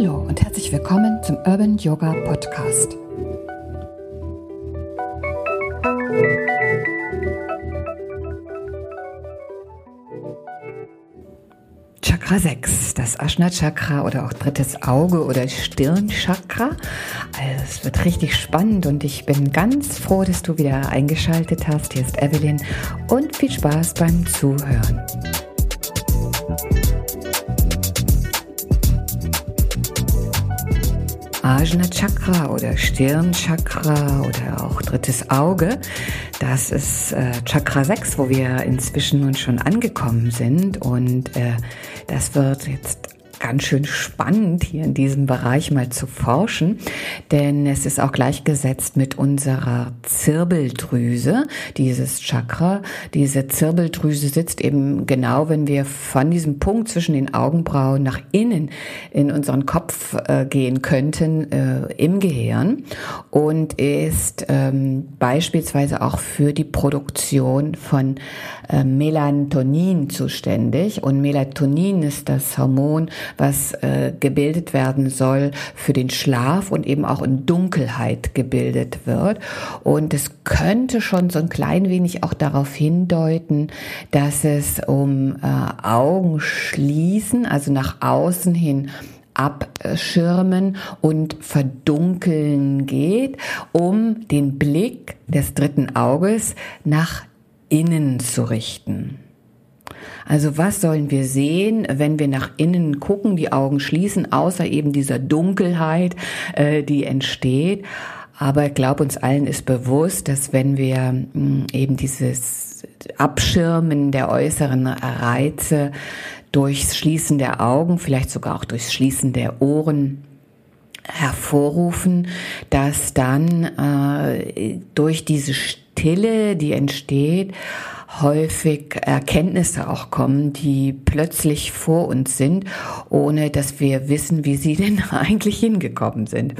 Hallo und herzlich willkommen zum Urban Yoga Podcast. Chakra 6, das Ashna Chakra oder auch drittes Auge oder Stirnchakra. Also es wird richtig spannend und ich bin ganz froh, dass du wieder eingeschaltet hast. Hier ist Evelyn und viel Spaß beim Zuhören. Ajna Chakra oder Stirnchakra oder auch drittes Auge. Das ist äh, Chakra 6, wo wir inzwischen nun schon angekommen sind und äh, das wird jetzt ganz schön spannend, hier in diesem Bereich mal zu forschen, denn es ist auch gleichgesetzt mit unserer Zirbeldrüse, dieses Chakra. Diese Zirbeldrüse sitzt eben genau, wenn wir von diesem Punkt zwischen den Augenbrauen nach innen in unseren Kopf äh, gehen könnten, äh, im Gehirn und ist ähm, beispielsweise auch für die Produktion von äh, Melatonin zuständig. Und Melatonin ist das Hormon, was äh, gebildet werden soll für den Schlaf und eben auch in Dunkelheit gebildet wird. Und es könnte schon so ein klein wenig auch darauf hindeuten, dass es um äh, Augenschließen, also nach außen hin abschirmen und verdunkeln geht, um den Blick des dritten Auges nach innen zu richten. Also was sollen wir sehen, wenn wir nach innen gucken, die Augen schließen, außer eben dieser Dunkelheit, äh, die entsteht. Aber ich glaube, uns allen ist bewusst, dass wenn wir mh, hm, eben dieses Abschirmen der äußeren Reize durchs Schließen der Augen, vielleicht sogar auch durchs Schließen der Ohren, hervorrufen, dass dann äh, durch diese Stille, die entsteht, häufig Erkenntnisse auch kommen, die plötzlich vor uns sind, ohne dass wir wissen, wie sie denn eigentlich hingekommen sind.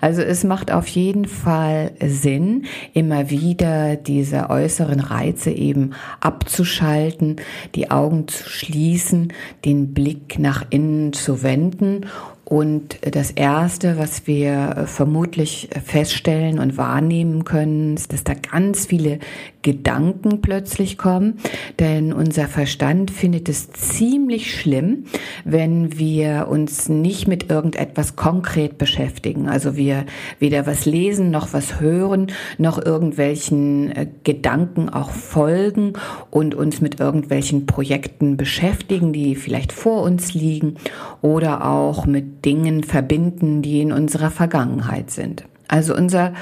Also es macht auf jeden Fall Sinn, immer wieder diese äußeren Reize eben abzuschalten, die Augen zu schließen, den Blick nach innen zu wenden und das Erste, was wir vermutlich feststellen und wahrnehmen können, ist, dass da ganz viele Gedanken plötzlich kommen. Denn unser Verstand findet es ziemlich schlimm, wenn wir uns nicht mit irgendetwas konkret beschäftigen. Also wir weder was lesen, noch was hören, noch irgendwelchen äh, Gedanken auch folgen und uns mit irgendwelchen Projekten beschäftigen, die vielleicht vor uns liegen oder auch mit Dingen verbinden, die in unserer Vergangenheit sind. Also unser,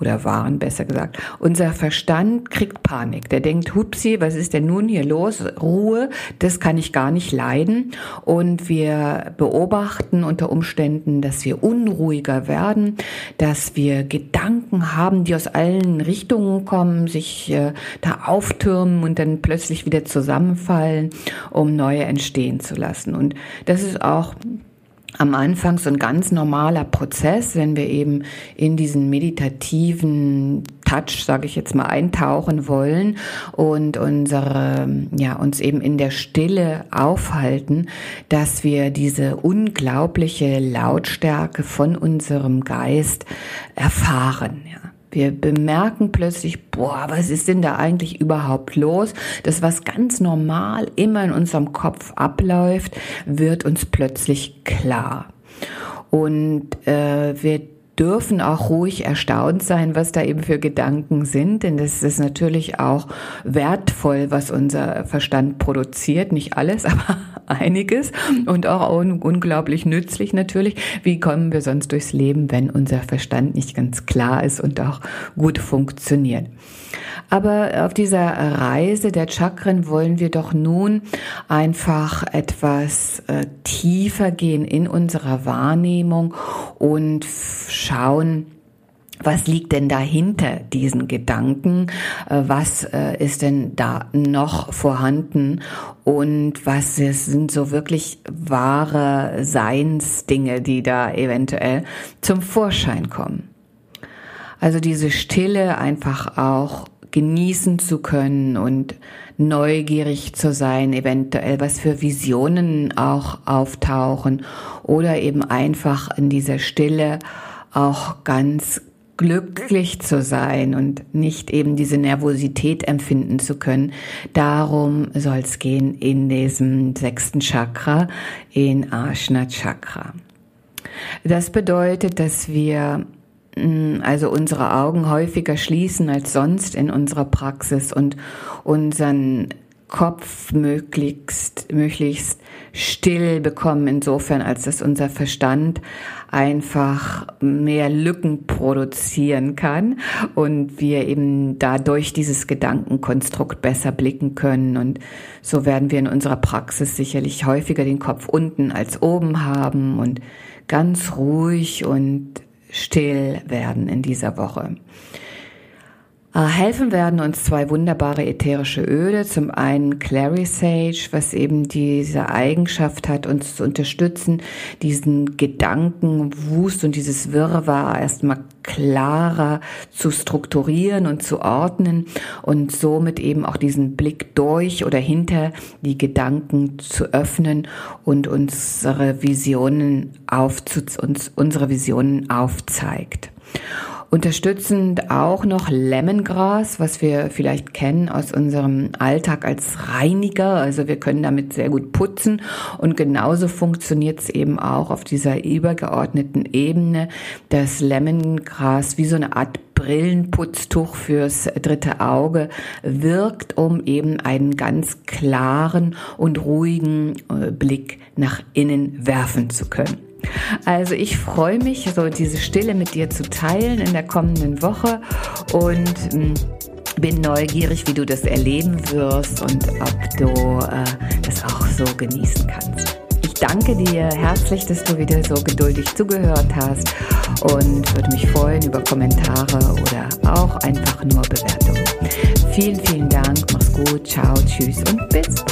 oder waren besser gesagt, unser Verstand kriegt Panik. Der denkt, hupsi, was ist denn nun hier los? Ruhe, das kann ich gar nicht leiden. Und wir beobachten unter Umständen, dass wir unruhiger werden, dass wir Gedanken haben, die aus allen Richtungen kommen, sich äh, da auftürmen und dann plötzlich wieder zusammenfallen, um neue entstehen zu lassen. Und das ist auch am Anfang so ein ganz normaler Prozess, wenn wir eben in diesen meditativen Touch, sage ich jetzt mal, eintauchen wollen und unsere, ja, uns eben in der Stille aufhalten, dass wir diese unglaubliche Lautstärke von unserem Geist erfahren. Ja. Wir bemerken plötzlich, boah, was ist denn da eigentlich überhaupt los? Das, was ganz normal immer in unserem Kopf abläuft, wird uns plötzlich klar. Und äh, wir dürfen auch ruhig erstaunt sein, was da eben für Gedanken sind, denn das ist natürlich auch wertvoll, was unser Verstand produziert. Nicht alles, aber einiges und auch unglaublich nützlich natürlich. Wie kommen wir sonst durchs Leben, wenn unser Verstand nicht ganz klar ist und auch gut funktioniert? Aber auf dieser Reise der Chakren wollen wir doch nun einfach etwas äh, tiefer gehen in unserer Wahrnehmung und schauen, was liegt denn dahinter diesen Gedanken? Äh, was äh, ist denn da noch vorhanden? Und was sind so wirklich wahre Seinsdinge, die da eventuell zum Vorschein kommen? Also diese Stille einfach auch genießen zu können und neugierig zu sein, eventuell was für Visionen auch auftauchen oder eben einfach in dieser Stille auch ganz glücklich zu sein und nicht eben diese Nervosität empfinden zu können. Darum soll es gehen in diesem sechsten Chakra, in Ashna Chakra. Das bedeutet, dass wir mm, also unsere Augen häufiger schließen als sonst in unserer Praxis und unseren Kopf möglichst, möglichst still bekommen, insofern, als dass unser Verstand einfach mehr Lücken produzieren kann und wir eben dadurch dieses Gedankenkonstrukt besser blicken können. Und so werden wir in unserer Praxis sicherlich häufiger den Kopf unten als oben haben und ganz ruhig und still werden in dieser Woche. Äh, helfen werden uns zwei wunderbare ätherische Öle. Zum einen Clary Sage, was eben diese Eigenschaft hat, uns zu unterstützen, diesen Gedankenwust und dieses Wirrwarr erstmal klarer zu strukturieren und zu ordnen und somit eben auch diesen Blick durch oder hinter die Gedanken zu öffnen und unsere Visionen aufzu uns unsere Visionen aufzeigt. Unterstützend auch noch Lemongras, was wir vielleicht kennen aus unserem Alltag als Reiniger. Also wir können damit sehr gut putzen und genauso funktioniert es eben auch auf dieser übergeordneten Ebene, dass Lemongras wie so eine Art Brillenputztuch fürs dritte Auge wirkt, um eben einen ganz klaren und ruhigen äh, Blick nach innen werfen zu können. Also ich freue mich, so diese Stille mit dir zu teilen in der kommenden Woche und mm, bin neugierig, wie du das erleben wirst und ob du äh, das auch so genießen kannst. Ich danke dir herzlich, dass du wieder so geduldig zugehört hast und würde mich freuen über Kommentare oder auch einfach nur Bewertungen. Vielen, vielen Dank, mach's gut, ciao, tschüss und bis